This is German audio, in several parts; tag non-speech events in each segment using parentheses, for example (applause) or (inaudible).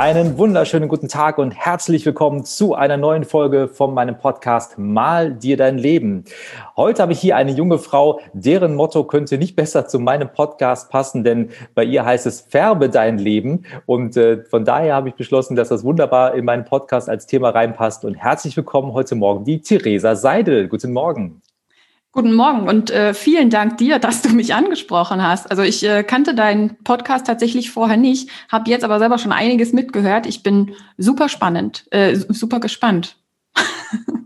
Einen wunderschönen guten Tag und herzlich willkommen zu einer neuen Folge von meinem Podcast Mal dir dein Leben. Heute habe ich hier eine junge Frau, deren Motto könnte nicht besser zu meinem Podcast passen, denn bei ihr heißt es Färbe dein Leben. Und äh, von daher habe ich beschlossen, dass das wunderbar in meinen Podcast als Thema reinpasst. Und herzlich willkommen heute Morgen die Theresa Seidel. Guten Morgen. Guten Morgen und äh, vielen Dank dir, dass du mich angesprochen hast. Also ich äh, kannte deinen Podcast tatsächlich vorher nicht, habe jetzt aber selber schon einiges mitgehört. Ich bin super spannend, äh, super gespannt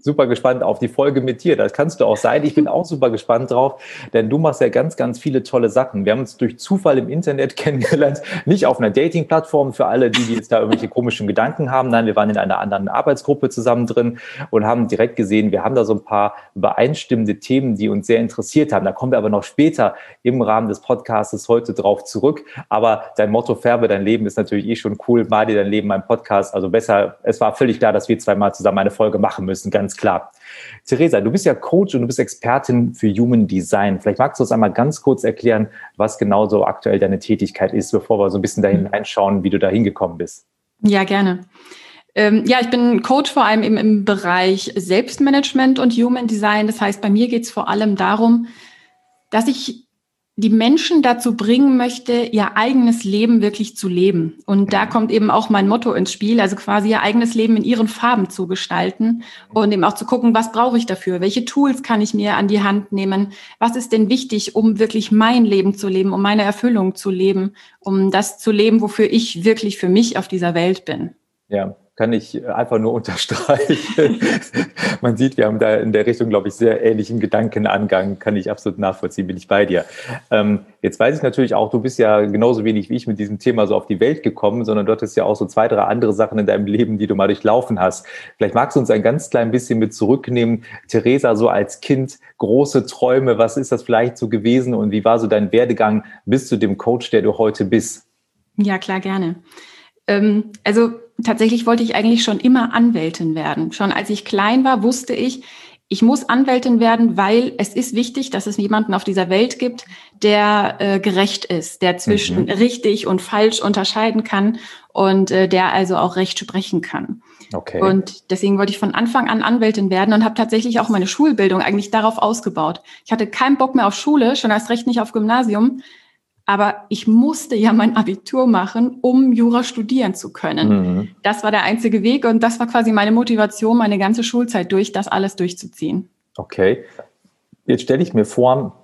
super gespannt auf die Folge mit dir. Das kannst du auch sein. Ich bin auch super gespannt drauf, denn du machst ja ganz, ganz viele tolle Sachen. Wir haben uns durch Zufall im Internet (laughs) kennengelernt, nicht auf einer Dating-Plattform für alle, die, die jetzt da irgendwelche komischen Gedanken haben. Nein, wir waren in einer anderen Arbeitsgruppe zusammen drin und haben direkt gesehen, wir haben da so ein paar übereinstimmende Themen, die uns sehr interessiert haben. Da kommen wir aber noch später im Rahmen des Podcasts heute drauf zurück. Aber dein Motto Färbe dein Leben ist natürlich eh schon cool. Mal dir dein Leben, mein Podcast. Also besser, es war völlig klar, dass wir zweimal zusammen eine Folge machen müssen, ganz klar. Theresa, du bist ja Coach und du bist Expertin für Human Design. Vielleicht magst du uns einmal ganz kurz erklären, was genau so aktuell deine Tätigkeit ist, bevor wir so ein bisschen da hineinschauen, wie du da hingekommen bist. Ja, gerne. Ähm, ja, ich bin Coach vor allem eben im Bereich Selbstmanagement und Human Design. Das heißt, bei mir geht es vor allem darum, dass ich die Menschen dazu bringen möchte, ihr eigenes Leben wirklich zu leben. Und da kommt eben auch mein Motto ins Spiel, also quasi ihr eigenes Leben in ihren Farben zu gestalten und eben auch zu gucken, was brauche ich dafür? Welche Tools kann ich mir an die Hand nehmen? Was ist denn wichtig, um wirklich mein Leben zu leben, um meine Erfüllung zu leben, um das zu leben, wofür ich wirklich für mich auf dieser Welt bin? Ja, kann ich einfach nur (laughs) unterstreichen. Man sieht, wir haben da in der Richtung, glaube ich, sehr ähnlichen Gedankenangang. Kann ich absolut nachvollziehen, bin ich bei dir. Ähm, jetzt weiß ich natürlich auch, du bist ja genauso wenig wie ich mit diesem Thema so auf die Welt gekommen, sondern dort ist ja auch so zwei, drei andere Sachen in deinem Leben, die du mal durchlaufen hast. Vielleicht magst du uns ein ganz klein bisschen mit zurücknehmen. Theresa, so als Kind, große Träume, was ist das vielleicht so gewesen und wie war so dein Werdegang bis zu dem Coach, der du heute bist? Ja, klar, gerne. Ähm, also tatsächlich wollte ich eigentlich schon immer Anwältin werden. Schon als ich klein war, wusste ich, ich muss Anwältin werden, weil es ist wichtig, dass es jemanden auf dieser Welt gibt, der äh, gerecht ist, der zwischen mhm. richtig und falsch unterscheiden kann und äh, der also auch Recht sprechen kann. Okay. Und deswegen wollte ich von Anfang an Anwältin werden und habe tatsächlich auch meine Schulbildung eigentlich darauf ausgebaut. Ich hatte keinen Bock mehr auf Schule, schon erst recht nicht auf Gymnasium, aber ich musste ja mein Abitur machen, um Jura studieren zu können. Mhm. Das war der einzige Weg und das war quasi meine Motivation, meine ganze Schulzeit durch, das alles durchzuziehen. Okay. Jetzt stelle ich mir vor,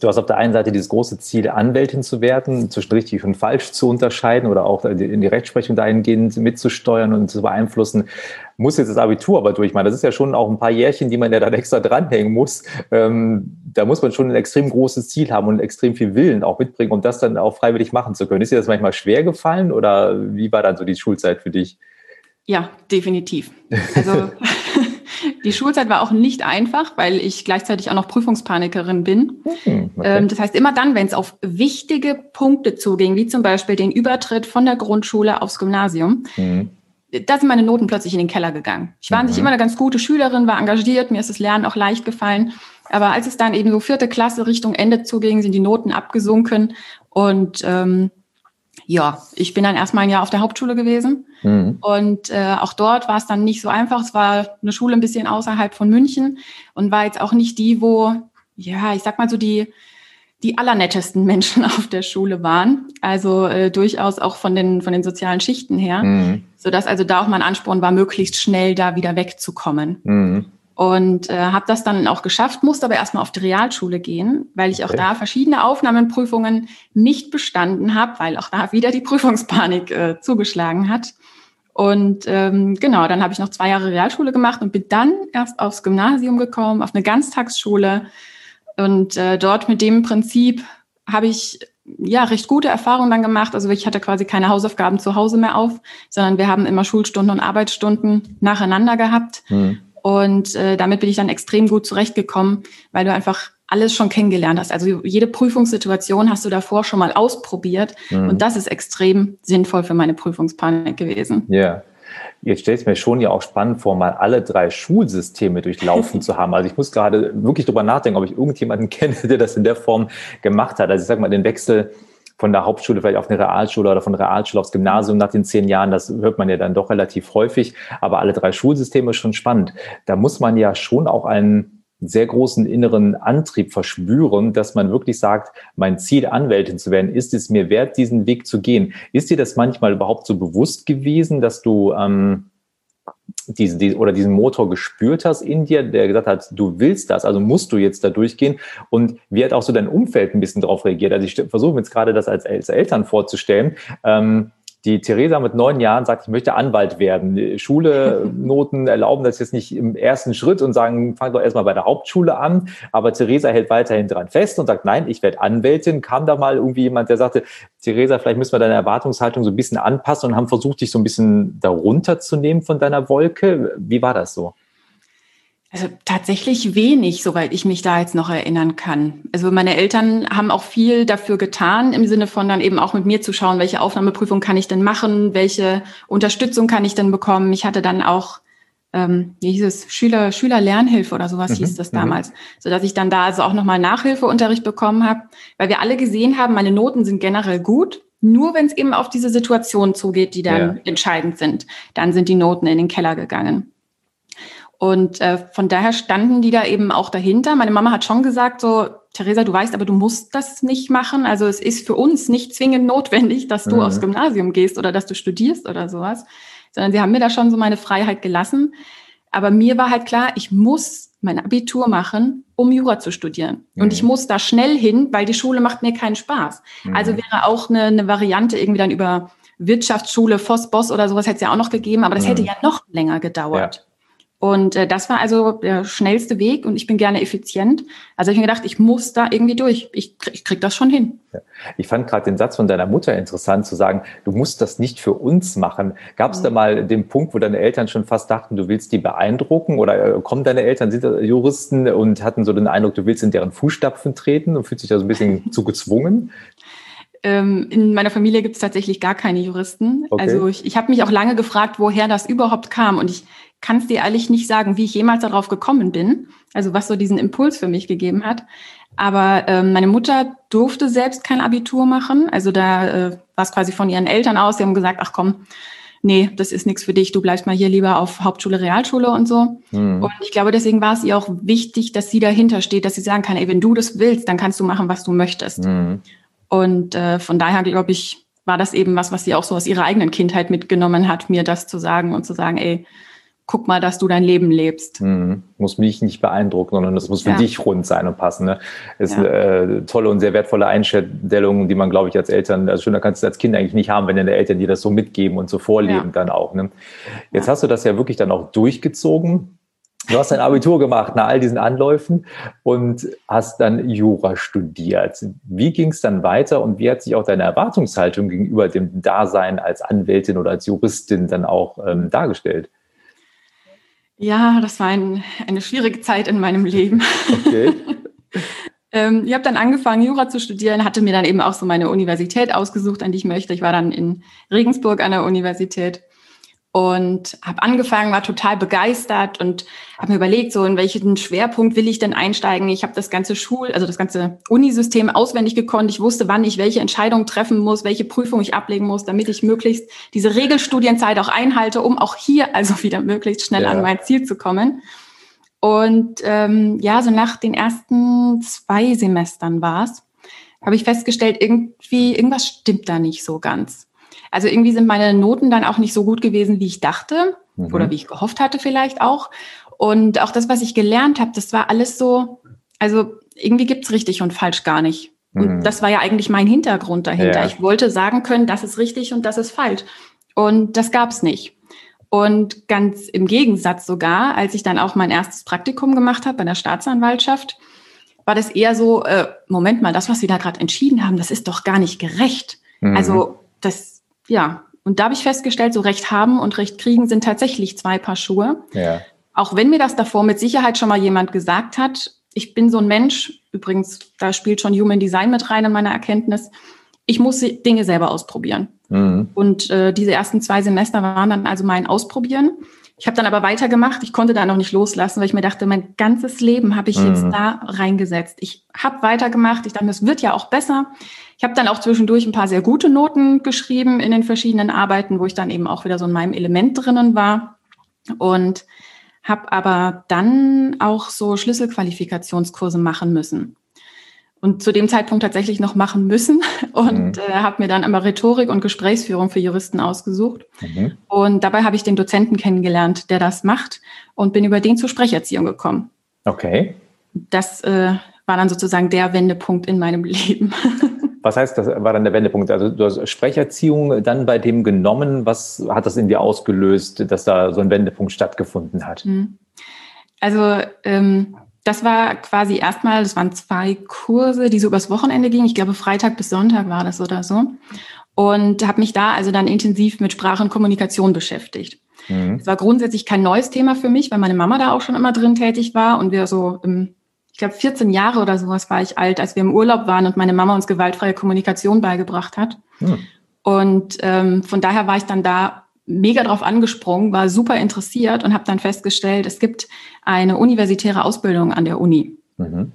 Du hast auf der einen Seite dieses große Ziel, Anwältin zu werden, zwischen richtig und falsch zu unterscheiden oder auch in die Rechtsprechung dahingehend mitzusteuern und zu beeinflussen. Muss jetzt das Abitur aber durchmachen. Das ist ja schon auch ein paar Jährchen, die man ja dann extra dranhängen muss. Ähm, da muss man schon ein extrem großes Ziel haben und extrem viel Willen auch mitbringen, um das dann auch freiwillig machen zu können. Ist dir das manchmal schwer gefallen oder wie war dann so die Schulzeit für dich? Ja, definitiv. Also (laughs) Die Schulzeit war auch nicht einfach, weil ich gleichzeitig auch noch Prüfungspanikerin bin. Hm, okay. Ähm, das heißt, immer dann, wenn es auf wichtige Punkte zuging, wie zum Beispiel den Übertritt von der Grundschule aufs Gymnasium, mhm. da sind meine Noten plötzlich in den Keller gegangen. Ich war an sich mhm. immer eine ganz gute Schülerin, war engagiert, mir ist das Lernen auch leicht gefallen. Aber als es dann eben so vierte Klasse Richtung Ende zuging, sind die Noten abgesunken und ähm, ja, ich bin dann erstmal ein Jahr auf der Hauptschule gewesen. Mhm. Und äh, auch dort war es dann nicht so einfach. Es war eine Schule ein bisschen außerhalb von München und war jetzt auch nicht die, wo, ja, ich sag mal so die, die allernettesten (laughs) Menschen auf der Schule waren. Also äh, durchaus auch von den, von den sozialen Schichten her. Mhm. Sodass also da auch mein Ansporn war, möglichst schnell da wieder wegzukommen. Mhm und äh, habe das dann auch geschafft, musste aber erstmal auf die Realschule gehen, weil ich okay. auch da verschiedene Aufnahmenprüfungen nicht bestanden habe, weil auch da wieder die (laughs) Prüfungspanik äh, zugeschlagen hat. Und ähm, genau, dann habe ich noch zwei Jahre Realschule gemacht und bin dann erst aufs Gymnasium gekommen, auf eine Ganztagsschule. Und äh, dort mit dem Prinzip habe ich ja recht gute Erfahrungen dann gemacht. Also ich hatte quasi keine Hausaufgaben zu Hause mehr auf, sondern wir haben immer Schulstunden und Arbeitsstunden nacheinander gehabt. Mhm. Und äh, damit bin ich dann extrem gut zurechtgekommen, weil du einfach alles schon kennengelernt hast. Also jede Prüfungssituation hast du davor schon mal ausprobiert. Mhm. Und das ist extrem sinnvoll für meine Prüfungspanik gewesen. Ja. Yeah. Jetzt stellt es mir schon ja auch spannend vor, mal alle drei Schulsysteme durchlaufen (laughs) zu haben. Also ich muss gerade wirklich drüber nachdenken, ob ich irgendjemanden (laughs) kenne, der das in der Form gemacht hat. Also ich sage mal, den Wechsel von der Hauptschule vielleicht auf eine Realschule oder von der Realschule aufs Gymnasium nach den zehn Jahren, das hört man ja dann doch relativ häufig. Aber alle drei Schulsysteme ist schon spannend. Da muss man ja schon auch einen sehr großen inneren Antrieb verspüren, dass man wirklich sagt, mein Ziel, Anwältin zu werden, ist es mir wert, diesen Weg zu gehen. Ist dir das manchmal überhaupt so bewusst gewesen, dass du ähm, diese, die, oder diesen Motor gespürt hast in dir, der gesagt hat, du willst das, also musst du jetzt da durchgehen? Und wie hat auch so dein Umfeld ein bisschen darauf reagiert? Also ich versuche jetzt gerade das als, als Eltern vorzustellen. Ähm, die Theresa mit neun Jahren sagt, ich möchte Anwalt werden. Schule, (laughs) Noten erlauben das jetzt nicht im ersten Schritt und sagen, fang doch erstmal bei der Hauptschule an. Aber Theresa hält weiterhin dran fest und sagt, nein, ich werde Anwältin. Kam da mal irgendwie jemand, der sagte, Theresa, vielleicht müssen wir deine Erwartungshaltung so ein bisschen anpassen und haben versucht, dich so ein bisschen darunter zu nehmen von deiner Wolke. Wie war das so? Also tatsächlich wenig, soweit ich mich da jetzt noch erinnern kann. Also meine Eltern haben auch viel dafür getan, im Sinne von dann eben auch mit mir zu schauen, welche Aufnahmeprüfung kann ich denn machen, welche Unterstützung kann ich denn bekommen. Ich hatte dann auch, ähm, wie hieß es, Schüler, Schülerlernhilfe oder sowas mhm, hieß das mhm. damals, mhm. so dass ich dann da also auch nochmal Nachhilfeunterricht bekommen habe, weil wir alle gesehen haben, meine Noten sind generell gut. Nur wenn es eben auf diese Situation zugeht, die dann ja. entscheidend sind, dann sind die Noten in den Keller gegangen. Und äh, von daher standen die da eben auch dahinter. Meine Mama hat schon gesagt, so, Theresa, du weißt, aber du musst das nicht machen. Also es ist für uns nicht zwingend notwendig, dass du mhm. aufs Gymnasium gehst oder dass du studierst oder sowas, sondern sie haben mir da schon so meine Freiheit gelassen. Aber mir war halt klar, ich muss mein Abitur machen, um Jura zu studieren. Mhm. Und ich mhm. muss da schnell hin, weil die Schule macht mir keinen Spaß. Mhm. Also wäre auch eine, eine Variante irgendwie dann über Wirtschaftsschule, Voss, Boss oder sowas hätte es ja auch noch gegeben, aber das hätte ja noch länger gedauert. Ja. Und äh, das war also der schnellste Weg und ich bin gerne effizient. Also ich mir gedacht, ich muss da irgendwie durch. Ich, ich krieg das schon hin. Ja. Ich fand gerade den Satz von deiner Mutter interessant zu sagen, du musst das nicht für uns machen. Gab es mhm. da mal den Punkt, wo deine Eltern schon fast dachten, du willst die beeindrucken? Oder äh, kommen deine Eltern, sind Juristen und hatten so den Eindruck, du willst in deren Fußstapfen treten und fühlst dich da so ein bisschen (laughs) zu gezwungen? Ähm, in meiner Familie gibt es tatsächlich gar keine Juristen. Okay. Also ich, ich habe mich auch lange gefragt, woher das überhaupt kam. Und ich kann es dir ehrlich nicht sagen, wie ich jemals darauf gekommen bin, also was so diesen Impuls für mich gegeben hat. Aber ähm, meine Mutter durfte selbst kein Abitur machen. Also da äh, war es quasi von ihren Eltern aus. Sie haben gesagt, ach komm, nee, das ist nichts für dich, du bleibst mal hier lieber auf Hauptschule, Realschule und so. Mhm. Und ich glaube, deswegen war es ihr auch wichtig, dass sie dahinter steht, dass sie sagen kann, ey, wenn du das willst, dann kannst du machen, was du möchtest. Mhm. Und äh, von daher, glaube ich, war das eben was, was sie auch so aus ihrer eigenen Kindheit mitgenommen hat, mir das zu sagen und zu sagen, ey, guck mal, dass du dein Leben lebst. Mhm. Muss mich nicht beeindrucken, sondern das muss für ja. dich rund sein und passen. Ne? Das ist ja. eine äh, tolle und sehr wertvolle Einstellung, die man, glaube ich, als Eltern, also schöner kannst du als Kind eigentlich nicht haben, wenn deine Eltern dir das so mitgeben und so vorleben ja. dann auch. Ne? Jetzt hast du das ja wirklich dann auch durchgezogen. Du hast dein Abitur gemacht nach all diesen Anläufen und hast dann Jura studiert. Wie ging es dann weiter und wie hat sich auch deine Erwartungshaltung gegenüber dem Dasein als Anwältin oder als Juristin dann auch ähm, dargestellt? Ja, das war ein, eine schwierige Zeit in meinem Leben. Okay. (laughs) ähm, ich habe dann angefangen, Jura zu studieren, hatte mir dann eben auch so meine Universität ausgesucht, an die ich möchte. Ich war dann in Regensburg an der Universität und habe angefangen, war total begeistert und habe mir überlegt, so in welchen Schwerpunkt will ich denn einsteigen. Ich habe das ganze Schul, also das ganze Unisystem auswendig gekonnt. Ich wusste, wann ich welche Entscheidung treffen muss, welche Prüfung ich ablegen muss, damit ich möglichst diese Regelstudienzeit auch einhalte, um auch hier also wieder möglichst schnell ja. an mein Ziel zu kommen. Und ähm, ja, so nach den ersten zwei Semestern war es, habe ich festgestellt, irgendwie irgendwas stimmt da nicht so ganz. Also irgendwie sind meine Noten dann auch nicht so gut gewesen, wie ich dachte mhm. oder wie ich gehofft hatte vielleicht auch. Und auch das, was ich gelernt habe, das war alles so, also irgendwie gibt's richtig und falsch gar nicht. Und mhm. das war ja eigentlich mein Hintergrund dahinter. Ja. Ich wollte sagen können, das ist richtig und das ist falsch. Und das gab's nicht. Und ganz im Gegensatz sogar, als ich dann auch mein erstes Praktikum gemacht habe bei der Staatsanwaltschaft, war das eher so, äh, Moment mal, das, was Sie da gerade entschieden haben, das ist doch gar nicht gerecht. Mhm. Also das ja, und da habe ich festgestellt, so Recht haben und Recht kriegen sind tatsächlich zwei Paar Schuhe. Ja. auch wenn mir das davor mit Sicherheit schon mal jemand gesagt hat, ich bin so ein Mensch, übrigens, da spielt schon Human Design mit rein in meiner Erkenntnis, ich muss Dinge selber ausprobieren. Mhm. Und äh, diese ersten zwei Semester waren dann also mein Ausprobieren. Ich habe dann aber weitergemacht. Ich konnte da noch nicht loslassen, weil ich mir dachte, mein ganzes Leben habe ich mhm. jetzt da reingesetzt. Ich habe weitergemacht. Ich dachte, das wird ja auch besser. Ich habe dann auch zwischendurch ein paar sehr gute Noten geschrieben in den verschiedenen Arbeiten, wo ich dann eben auch wieder so in meinem Element drinnen war. Und habe aber dann auch so Schlüsselqualifikationskurse machen müssen und zu dem Zeitpunkt tatsächlich noch machen müssen (laughs) und mhm. äh, habe mir dann aber Rhetorik und Gesprächsführung für Juristen ausgesucht. Mhm. Und dabei habe ich den Dozenten kennengelernt, der das macht und bin über den zur Sprecherziehung gekommen. Okay. Das äh, war dann sozusagen der Wendepunkt in meinem (laughs) Leben. Was heißt, das war dann der Wendepunkt? Also du hast Sprecherziehung dann bei dem genommen. Was hat das in dir ausgelöst, dass da so ein Wendepunkt stattgefunden hat? Mhm. Also ähm, das war quasi erstmal, das waren zwei Kurse, die so übers Wochenende gingen. Ich glaube, Freitag bis Sonntag war das oder so. Und habe mich da also dann intensiv mit Sprache und Kommunikation beschäftigt. Mhm. Es war grundsätzlich kein neues Thema für mich, weil meine Mama da auch schon immer drin tätig war und wir so im ich glaube, 14 Jahre oder sowas war ich alt, als wir im Urlaub waren und meine Mama uns gewaltfreie Kommunikation beigebracht hat. Hm. Und ähm, von daher war ich dann da mega drauf angesprungen, war super interessiert und habe dann festgestellt, es gibt eine universitäre Ausbildung an der Uni. Mhm.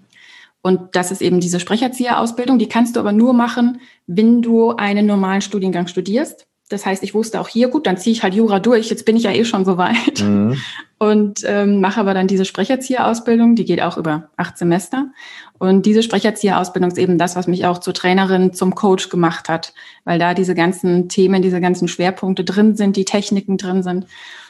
Und das ist eben diese Sprecherzieherausbildung. Die kannst du aber nur machen, wenn du einen normalen Studiengang studierst. Das heißt, ich wusste auch hier, gut, dann ziehe ich halt Jura durch, jetzt bin ich ja eh schon so weit. Mhm. (laughs) Und ähm, mache aber dann diese Sprecherzieherausbildung, die geht auch über acht Semester. Und diese Sprecherzieherausbildung ist eben das, was mich auch zur Trainerin, zum Coach gemacht hat, weil da diese ganzen Themen, diese ganzen Schwerpunkte drin sind, die Techniken drin sind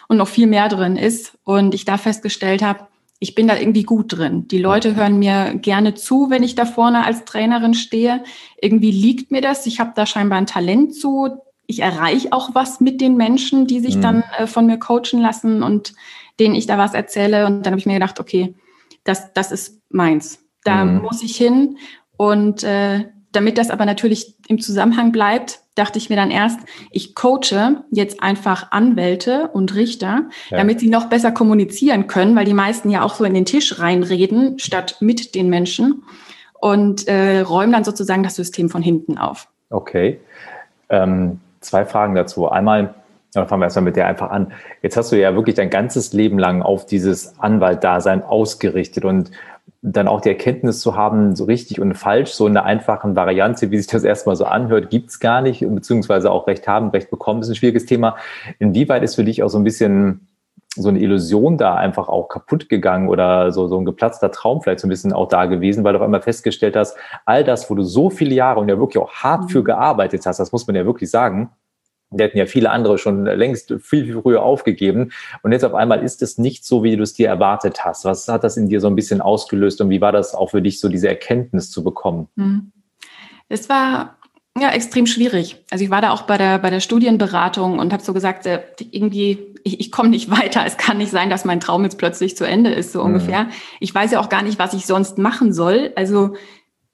und noch viel mehr drin ist. Und ich da festgestellt habe, ich bin da irgendwie gut drin. Die Leute hören mir gerne zu, wenn ich da vorne als Trainerin stehe. Irgendwie liegt mir das. Ich habe da scheinbar ein Talent zu ich erreiche auch was mit den Menschen, die sich mhm. dann äh, von mir coachen lassen und denen ich da was erzähle. Und dann habe ich mir gedacht, okay, das, das ist meins. Da mhm. muss ich hin. Und äh, damit das aber natürlich im Zusammenhang bleibt, dachte ich mir dann erst, ich coache jetzt einfach Anwälte und Richter, ja. damit sie noch besser kommunizieren können, weil die meisten ja auch so in den Tisch reinreden, statt mit den Menschen und äh, räumen dann sozusagen das System von hinten auf. Okay. Ähm, zwei Fragen dazu. Einmal, dann fangen wir erstmal mit der einfach an. Jetzt hast du ja wirklich dein ganzes Leben lang auf dieses Anwaltdasein ausgerichtet und dann auch die Erkenntnis zu haben, so richtig und falsch, so in der einfachen Variante, wie sich das erstmal so anhört, gibt's gar nicht, beziehungsweise auch Recht haben, Recht bekommen, ist ein schwieriges Thema. Inwieweit ist für dich auch so ein bisschen so eine Illusion da einfach auch kaputt gegangen oder so, so ein geplatzter Traum vielleicht so ein bisschen auch da gewesen, weil du auf einmal festgestellt hast, all das, wo du so viele Jahre und ja wirklich auch hart für mhm. gearbeitet hast, das muss man ja wirklich sagen, die hätten ja viele andere schon längst viel, viel früher aufgegeben. Und jetzt auf einmal ist es nicht so, wie du es dir erwartet hast. Was hat das in dir so ein bisschen ausgelöst und wie war das auch für dich, so diese Erkenntnis zu bekommen? Mhm. Es war ja, extrem schwierig. Also ich war da auch bei der, bei der Studienberatung und habe so gesagt, äh, irgendwie, ich, ich komme nicht (laughs) weiter. Es kann nicht sein, dass mein Traum jetzt plötzlich zu Ende ist, so mhm. ungefähr. Ich weiß ja auch gar nicht, was ich sonst machen soll. Also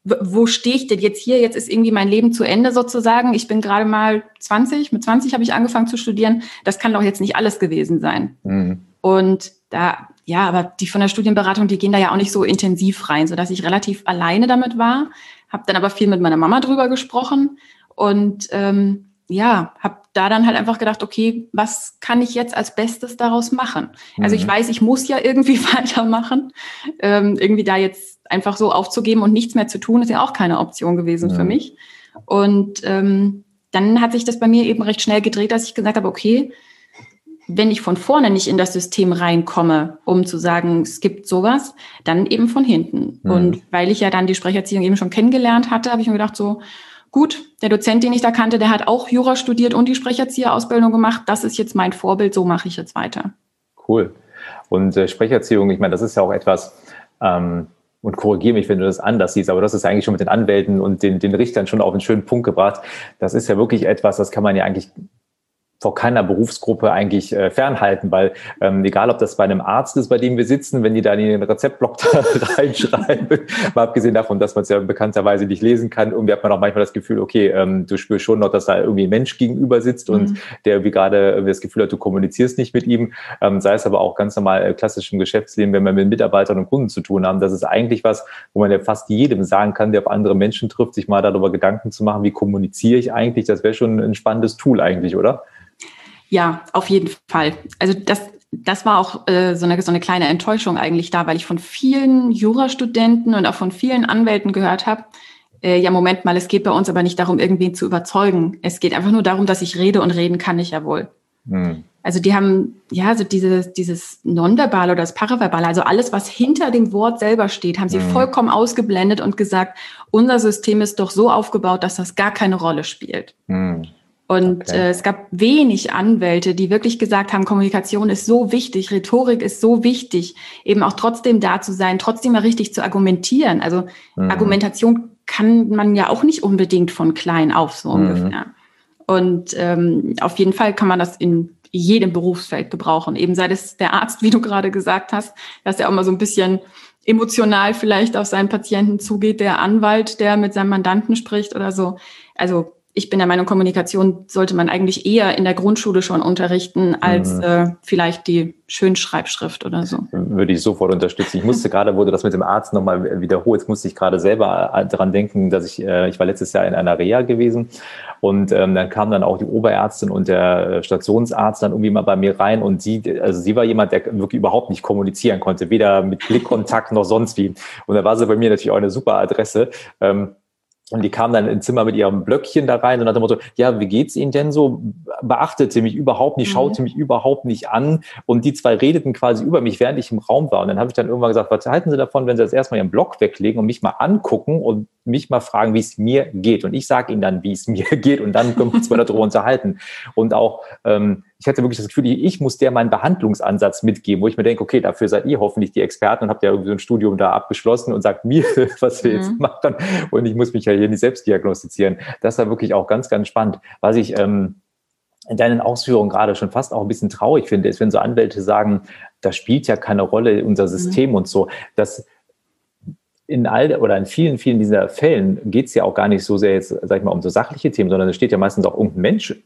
wo stehe ich denn jetzt hier? Jetzt ist irgendwie mein Leben zu Ende sozusagen. Ich bin gerade mal 20. Mit 20 habe ich angefangen zu studieren. Das kann doch jetzt nicht alles gewesen sein. Mhm. Und da, ja, aber die von der Studienberatung, die gehen da ja auch nicht so intensiv rein, sodass ich relativ alleine damit war habe dann aber viel mit meiner Mama drüber gesprochen und ähm, ja, habe da dann halt einfach gedacht, okay, was kann ich jetzt als Bestes daraus machen? Mhm. Also ich mhm. weiß, ich muss ja irgendwie (laughs) weitermachen. Ähm, irgendwie da jetzt einfach so aufzugeben und nichts mehr zu tun, ist ja auch keine Option gewesen mhm. für mich. Und ähm, dann hat sich das bei mir eben recht schnell gedreht, dass ich gesagt habe, okay, wenn ich von vorne nicht in das System reinkomme, um zu sagen, es gibt sowas, dann eben von hinten. Mhm. Und weil ich ja dann die Sprecherziehung eben schon kennengelernt hatte, habe ich mir gedacht, so, gut, der Dozent, den ich da kannte, der hat auch Jura studiert und die Sprecherzieherausbildung gemacht. Das ist jetzt mein Vorbild, so mache ich jetzt weiter. Cool. Und äh, Sprecherziehung, ich meine, das ist ja auch etwas, ähm, und korrigiere mich, wenn du das anders siehst, aber das ist eigentlich schon mit den Anwälten und den, den Richtern schon auf einen schönen Punkt gebracht. Das ist ja wirklich etwas, das kann man ja eigentlich vor keiner Berufsgruppe eigentlich äh, fernhalten, weil ähm, egal, ob das bei einem Arzt ist, bei dem wir sitzen, wenn die da in den Rezeptblock (laughs) da reinschreiben, mal abgesehen davon, dass man es ja bekannterweise nicht lesen kann, irgendwie hat man auch manchmal das Gefühl, okay, ähm, du spürst schon noch, dass da irgendwie ein Mensch gegenüber sitzt mhm. und der irgendwie gerade das Gefühl hat, du kommunizierst nicht mit ihm, ähm, sei es aber auch ganz normal äh, klassisch im Geschäftsleben, wenn wir mit Mitarbeitern und Kunden zu tun haben, das ist eigentlich was, wo man ja fast jedem sagen kann, der auf andere Menschen trifft, sich mal darüber Gedanken zu machen, wie kommuniziere ich eigentlich, das wäre schon ein spannendes Tool eigentlich, oder? Ja, auf jeden Fall. Also das, das war auch äh, so, eine, so eine kleine Enttäuschung eigentlich da, weil ich von vielen Jurastudenten und auch von vielen Anwälten gehört habe, äh, ja, Moment mal, es geht bei uns aber nicht darum, irgendwen zu überzeugen. Es geht einfach nur darum, dass ich rede und reden kann ich ja wohl. Hm. Also die haben, ja, so dieses, dieses Nonverbale oder das Paraverbale, also alles, was hinter dem Wort selber steht, haben sie hm. vollkommen ausgeblendet und gesagt, unser System ist doch so aufgebaut, dass das gar keine Rolle spielt. Hm. Und okay. äh, es gab wenig Anwälte, die wirklich gesagt haben, Kommunikation ist so wichtig, Rhetorik ist so wichtig, eben auch trotzdem da zu sein, trotzdem mal richtig zu argumentieren. Also mhm. Argumentation kann man ja auch nicht unbedingt von klein auf so mhm. ungefähr. Und ähm, auf jeden Fall kann man das in jedem Berufsfeld gebrauchen. Eben sei es der Arzt, (laughs) wie du gerade gesagt hast, dass er auch mal so ein bisschen emotional vielleicht auf seinen Patienten zugeht, der Anwalt, der mit seinem Mandanten spricht oder so. Also ich bin der Meinung, Kommunikation sollte man eigentlich eher in der Grundschule schon unterrichten, als mhm. äh, vielleicht die Schönschreibschrift oder so. Würde ich sofort unterstützen. Ich musste gerade, du das mit dem Arzt nochmal wiederholst, musste ich gerade selber äh, daran denken, dass ich, äh, ich war letztes Jahr in einer Reha gewesen und ähm, dann kam dann auch die Oberärztin und der äh, Stationsarzt dann irgendwie mal bei mir rein und sie, also sie war jemand, der wirklich überhaupt nicht kommunizieren konnte, weder mit Blickkontakt noch sonst wie. Und da war sie bei mir natürlich auch eine super Adresse. Ähm, und die kam dann ins Zimmer mit ihrem Blöckchen da rein und hat dem Motto, ja, wie geht's Ihnen denn so? Beachtete mich überhaupt nicht, schaute mhm. mich überhaupt nicht an. Und die zwei redeten quasi über mich, während ich im Raum war. Und dann habe ich dann irgendwann gesagt, was halten Sie davon, wenn Sie jetzt erstmal Ihren Block weglegen und mich mal angucken und mich mal fragen, wie es mir geht. Und ich sage Ihnen dann, wie es (laughs) mir geht. Und dann können wir uns mal darüber unterhalten. Und auch, ähm, ich hatte wirklich das Gefühl, ich muss der meinen Behandlungsansatz mitgeben, wo ich mir denke, okay, dafür seid ihr hoffentlich die Experten und habt ja irgendwie so ein Studium da abgeschlossen und sagt mir, (laughs) was wir mhm. jetzt machen. Und ich muss mich ja hier nicht selbst diagnostizieren. Das war wirklich auch ganz, ganz spannend. Was ich ähm, in deinen Ausführungen gerade schon fast auch ein bisschen traurig finde, ist, wenn so Anwälte sagen, das spielt ja keine Rolle, unser mhm. System mhm. und so. Das, in all oder in vielen, vielen dieser Fällen geht es ja auch gar nicht so sehr jetzt, sag ich mal, um so sachliche Themen, sondern es steht ja meistens auch irgendein Mensch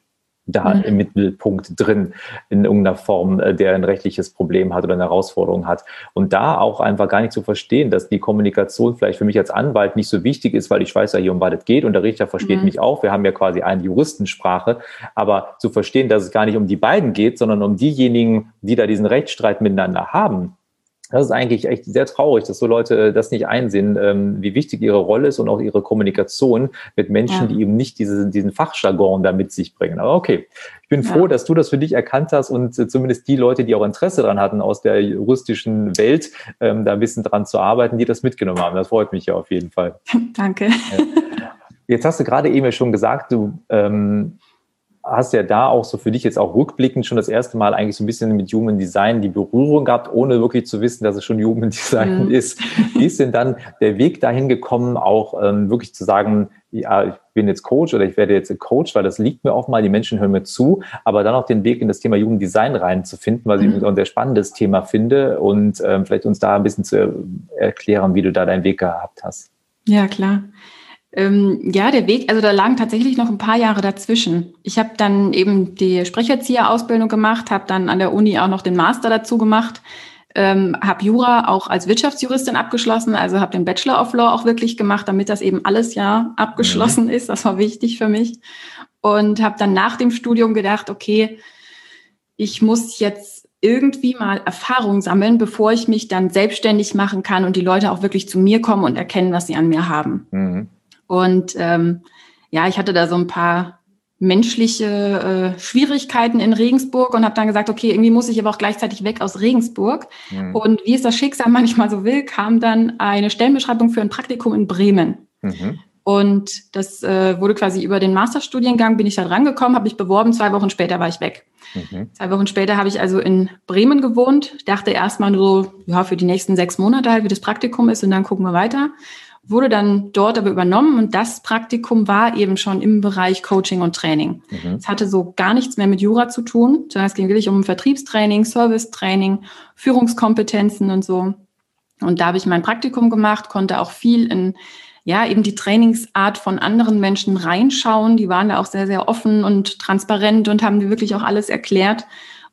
da mhm. im Mittelpunkt drin in irgendeiner Form, äh, der ein rechtliches Problem hat oder eine Herausforderung hat. Und da auch einfach gar nicht zu verstehen, dass die Kommunikation vielleicht für mich als Anwalt nicht so wichtig ist, weil ich weiß ja hier, um was es geht und der Richter versteht mhm. mich auch. Wir haben ja quasi eine Juristensprache. Aber zu verstehen, dass es gar nicht um die beiden geht, sondern um diejenigen, die da diesen Rechtsstreit miteinander haben, das ist eigentlich echt sehr traurig, dass so Leute äh, das nicht einsehen, ähm, wie wichtig ihre Rolle ist und auch ihre Kommunikation mit Menschen, ja. die eben nicht diese, diesen Fachjargon da mit sich bringen. Aber okay, ich bin froh, ja. dass du das für dich erkannt hast und äh, zumindest die Leute, die auch Interesse daran hatten, aus der juristischen Welt ähm, da ein bisschen dran zu arbeiten, die das mitgenommen haben. Das freut mich ja auf jeden Fall. (laughs) Danke. Jetzt hast du gerade eben schon gesagt, du ähm, hast ja da auch so für dich jetzt auch rückblickend schon das erste Mal eigentlich so ein bisschen mit Human Design die Berührung gehabt, ohne wirklich zu wissen, dass es schon Human (laughs) Design mhm. ist. Wie ist denn dann der Weg dahin gekommen, auch ähm, wirklich zu sagen, ja, ich bin jetzt Coach oder ich werde jetzt Coach, weil das liegt mir auch mal, die Menschen hören mir zu, aber dann auch den Weg in das Thema Human Design reinzufinden, weil mhm. ich ein sehr spannendes Thema finde und ähm, vielleicht uns da ein bisschen zu erklären, wie du da deinen Weg gehabt hast. Ja, klar. Ähm, ja, der Weg, also da lagen tatsächlich noch ein paar Jahre dazwischen. Ich habe dann eben die Sprecherzieherausbildung gemacht, habe dann an der Uni auch noch den Master dazu gemacht, ähm, habe Jura auch als Wirtschaftsjuristin abgeschlossen, also habe den Bachelor of Law auch wirklich gemacht, damit das eben alles ja abgeschlossen mhm. ist. Das war wichtig für mich. Und habe dann nach dem Studium gedacht, okay, ich muss jetzt irgendwie mal Erfahrung sammeln, bevor ich mich dann selbstständig machen kann und die Leute auch wirklich zu mir kommen und erkennen, was sie an mir haben. Mhm. Und ähm, ja, ich hatte da so ein paar menschliche äh, Schwierigkeiten in Regensburg und habe dann gesagt, okay, irgendwie muss ich aber auch gleichzeitig weg aus Regensburg. Mhm. Und wie es das Schicksal (laughs) manchmal so will, kam dann eine Stellenbeschreibung für ein Praktikum in Bremen. Mhm. Und das äh, wurde quasi über den Masterstudiengang, bin ich da rangekommen, habe ich beworben, zwei Wochen später war ich weg. Mhm. Zwei Wochen später habe ich also in Bremen gewohnt, dachte erstmal nur so, ja, für die nächsten sechs Monate halt, wie das Praktikum ist und dann gucken wir weiter. Wurde dann dort aber übernommen und das Praktikum war eben schon im Bereich Coaching und Training. Mhm. Es hatte so gar nichts mehr mit Jura zu tun, sondern es ging wirklich um Vertriebstraining, Servicetraining, Führungskompetenzen und so. Und da habe ich mein Praktikum gemacht, konnte auch viel in ja, eben die Trainingsart von anderen Menschen reinschauen. Die waren da auch sehr, sehr offen und transparent und haben mir wirklich auch alles erklärt.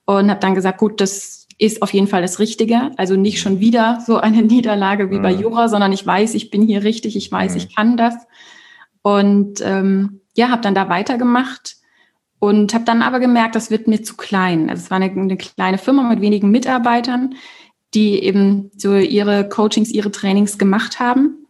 Und habe dann gesagt, gut, das ist auf jeden Fall das Richtige. Also nicht schon wieder so eine (laughs) Niederlage wie mhm. bei Jura, sondern ich weiß, ich bin hier richtig, ich weiß, mhm. ich kann das. Und ähm, ja, habe dann da weitergemacht und habe dann aber gemerkt, das wird mir zu klein. Also es war eine, eine kleine Firma mit wenigen Mitarbeitern, die eben so ihre Coachings, ihre Trainings gemacht haben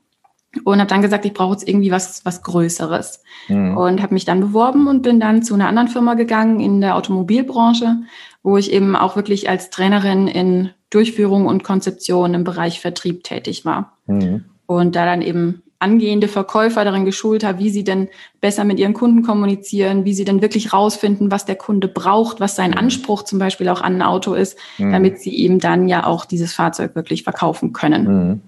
und habe dann gesagt, ich brauche jetzt irgendwie was was Größeres mhm. und habe mich dann beworben und bin dann zu einer anderen Firma gegangen in der Automobilbranche, wo ich eben auch wirklich als Trainerin in Durchführung und Konzeption im Bereich Vertrieb tätig war mhm. und da dann eben angehende Verkäufer darin geschult habe, wie sie denn besser mit ihren Kunden kommunizieren, wie sie denn wirklich rausfinden, was der Kunde braucht, was sein mhm. Anspruch zum Beispiel auch an ein Auto ist, mhm. damit sie ihm dann ja auch dieses Fahrzeug wirklich verkaufen können.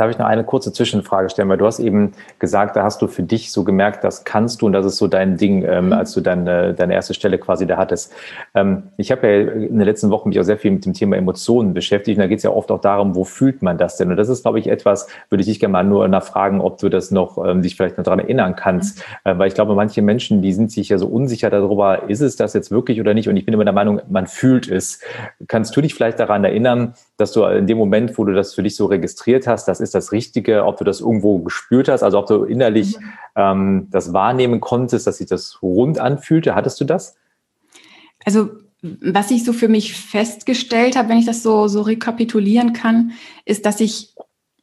Darf ich noch eine kurze Zwischenfrage stellen? Weil du hast eben gesagt, da hast du für dich so gemerkt, das kannst du und das ist so dein Ding, ähm, mhm. als du deine, deine erste Stelle quasi da hattest. Ähm, ich habe ja in den letzten Wochen mich auch sehr viel mit dem Thema Emotionen beschäftigt und da geht es ja oft auch darum, wo fühlt man das denn? Und das ist, glaube ich, etwas, würde ich dich gerne mal nur nachfragen, ob du das noch, ähm, dich vielleicht noch daran erinnern kannst. Mhm. Äh, weil ich glaube, manche Menschen, die sind sich ja so unsicher darüber, ist es das jetzt wirklich oder nicht? Und ich bin immer der Meinung, man fühlt es. Kannst du dich vielleicht daran erinnern, dass du in dem Moment, wo du das für dich so registriert hast, das ist das Richtige, ob du das irgendwo gespürt hast, also ob du innerlich mhm. ähm, das wahrnehmen konntest, dass sich das rund anfühlte. Hattest du das? Also was ich so für mich festgestellt habe, wenn ich das so, so rekapitulieren kann, ist, dass ich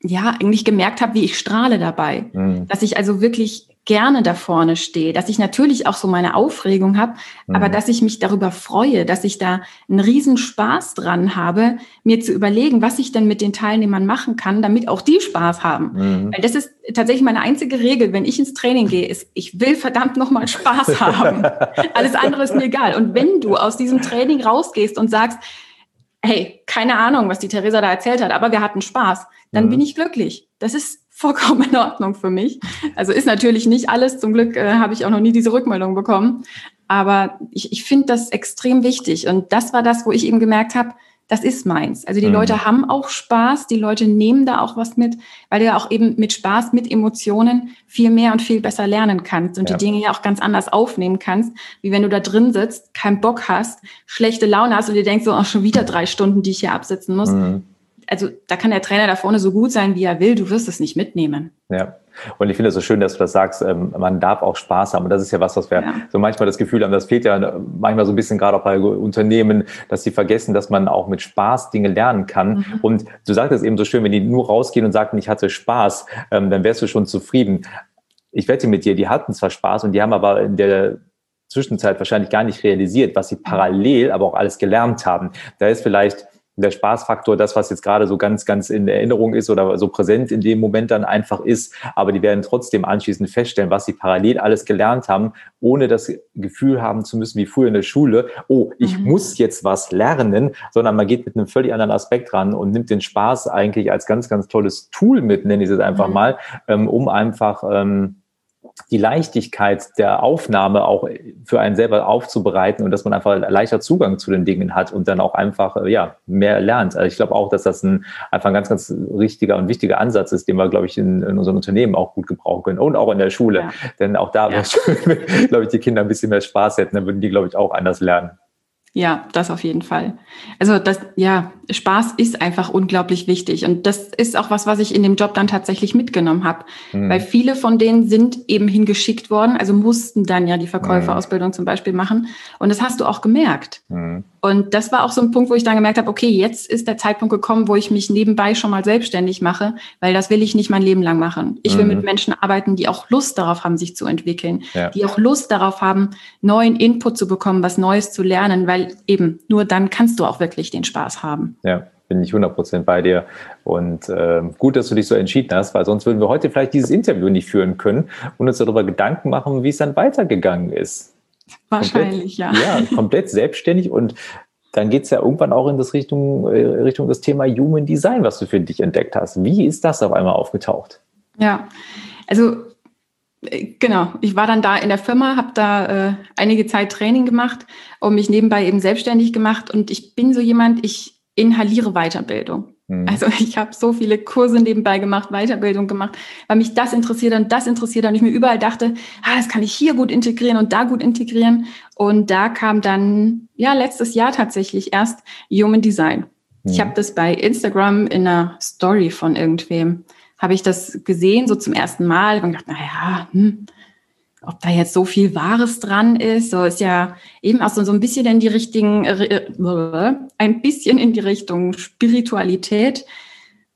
ja eigentlich gemerkt habe, wie ich strahle dabei. Mhm. Dass ich also wirklich gerne da vorne stehe, dass ich natürlich auch so meine Aufregung habe, mhm. aber dass ich mich darüber freue, dass ich da einen riesen Spaß dran habe, mir zu überlegen, was ich denn mit den Teilnehmern machen kann, damit auch die Spaß haben. Mhm. Weil das ist tatsächlich meine einzige Regel, wenn ich ins Training gehe, ist, ich will verdammt nochmal Spaß (laughs) haben. Alles andere ist mir egal. Und wenn du aus diesem Training rausgehst und sagst, hey, keine Ahnung, was die Theresa da erzählt hat, aber wir hatten Spaß, dann mhm. bin ich glücklich. Das ist vollkommen in Ordnung für mich. Also ist natürlich nicht alles. Zum Glück äh, habe ich auch noch nie diese Rückmeldung bekommen. Aber ich, ich finde das extrem wichtig. Und das war das, wo ich eben gemerkt habe, das ist meins. Also die mhm. Leute haben auch Spaß, die Leute nehmen da auch was mit, weil du ja auch eben mit Spaß, mit Emotionen viel mehr und viel besser lernen kannst und ja. die Dinge ja auch ganz anders aufnehmen kannst, wie wenn du da drin sitzt, keinen Bock hast, schlechte Laune hast und dir denkst so, ach, schon wieder drei Stunden, die ich hier absitzen muss. Mhm also da kann der Trainer da vorne so gut sein, wie er will, du wirst es nicht mitnehmen. Ja. Und ich finde es so schön, dass du das sagst, ähm, man darf auch Spaß haben. Und das ist ja was, was wir ja. so manchmal das Gefühl haben, das fehlt ja manchmal so ein bisschen gerade auch bei Unternehmen, dass sie vergessen, dass man auch mit Spaß Dinge lernen kann. Mhm. Und du sagtest eben so schön, wenn die nur rausgehen und sagten, ich hatte Spaß, ähm, dann wärst du schon zufrieden. Ich wette mit dir, die hatten zwar Spaß und die haben aber in der Zwischenzeit wahrscheinlich gar nicht realisiert, was sie parallel aber auch alles gelernt haben. Da ist vielleicht der Spaßfaktor das, was jetzt gerade so ganz, ganz in Erinnerung ist oder so präsent in dem Moment dann einfach ist. Aber die werden trotzdem anschließend feststellen, was sie parallel alles gelernt haben, ohne das Gefühl haben zu müssen, wie früher in der Schule, oh, ich mhm. muss jetzt was lernen, sondern man geht mit einem völlig anderen Aspekt ran und nimmt den Spaß eigentlich als ganz, ganz tolles Tool mit, nenne ich es einfach mhm. mal, ähm, um einfach, ähm, die Leichtigkeit der Aufnahme auch für einen selber aufzubereiten und dass man einfach leichter Zugang zu den Dingen hat und dann auch einfach äh, ja mehr lernt. Also ich glaube auch, dass das ein, einfach ein ganz, ganz richtiger und wichtiger Ansatz ist, den wir, glaube ich, in, in unserem Unternehmen auch gut gebrauchen können und auch in der Schule. Ja. Denn auch da wäre ja. schön, (laughs) wenn, glaube ich, die Kinder ein bisschen mehr Spaß hätten, dann würden die, glaube ich, auch anders lernen. Ja, das auf jeden Fall. Also das, ja, Spaß ist einfach unglaublich wichtig. Und das ist auch was, was ich in dem Job dann tatsächlich mitgenommen habe. Mhm. Weil viele von denen sind eben hingeschickt worden, also mussten dann ja die Verkäuferausbildung mhm. zum Beispiel machen. Und das hast du auch gemerkt. Mhm. Und das war auch so ein Punkt, wo ich dann gemerkt habe, okay, jetzt ist der Zeitpunkt gekommen, wo ich mich nebenbei schon mal selbstständig mache, weil das will ich nicht mein Leben lang machen. Ich will mhm. mit Menschen arbeiten, die auch Lust darauf haben, sich zu entwickeln, ja. die auch Lust darauf haben, neuen Input zu bekommen, was Neues zu lernen, weil eben nur dann kannst du auch wirklich den Spaß haben. Ja bin ich 100% bei dir. Und äh, gut, dass du dich so entschieden hast, weil sonst würden wir heute vielleicht dieses Interview nicht führen können und uns darüber Gedanken machen, wie es dann weitergegangen ist. (laughs) Wahrscheinlich, komplett, ja. Ja, komplett selbstständig und dann geht es ja irgendwann auch in das Richtung, äh, Richtung das Thema Human Design, was du für dich entdeckt hast. Wie ist das auf einmal aufgetaucht? Ja, also äh, genau, ich war dann da in der Firma, habe da äh, einige Zeit Training gemacht und mich nebenbei eben selbstständig gemacht. Und ich bin so jemand, ich inhaliere Weiterbildung. Mhm. Also ich habe so viele Kurse nebenbei gemacht, Weiterbildung gemacht, weil mich das interessiert und das interessiert und ich mir überall dachte, ah, das kann ich hier gut integrieren und da gut integrieren. Und da kam dann, ja, letztes Jahr tatsächlich erst Human Design. Mhm. Ich habe das bei Instagram in einer Story von irgendwem, habe ich das gesehen, so zum ersten Mal und gedacht, naja, hm, ob da jetzt so viel Wahres dran ist, so ist ja eben auch so, so ein bisschen in die richtigen, äh, ein bisschen in die Richtung Spiritualität.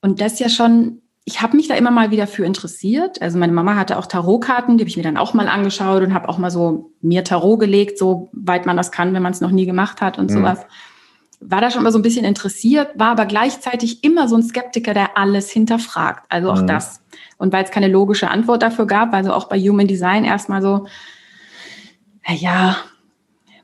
Und das ja schon, ich habe mich da immer mal wieder für interessiert. Also meine Mama hatte auch Tarotkarten, die habe ich mir dann auch mal angeschaut und habe auch mal so mir Tarot gelegt, so weit man das kann, wenn man es noch nie gemacht hat und mhm. sowas. War da schon mal so ein bisschen interessiert, war aber gleichzeitig immer so ein Skeptiker, der alles hinterfragt. Also auch mhm. das. Und weil es keine logische Antwort dafür gab, also auch bei Human Design erstmal so, ja,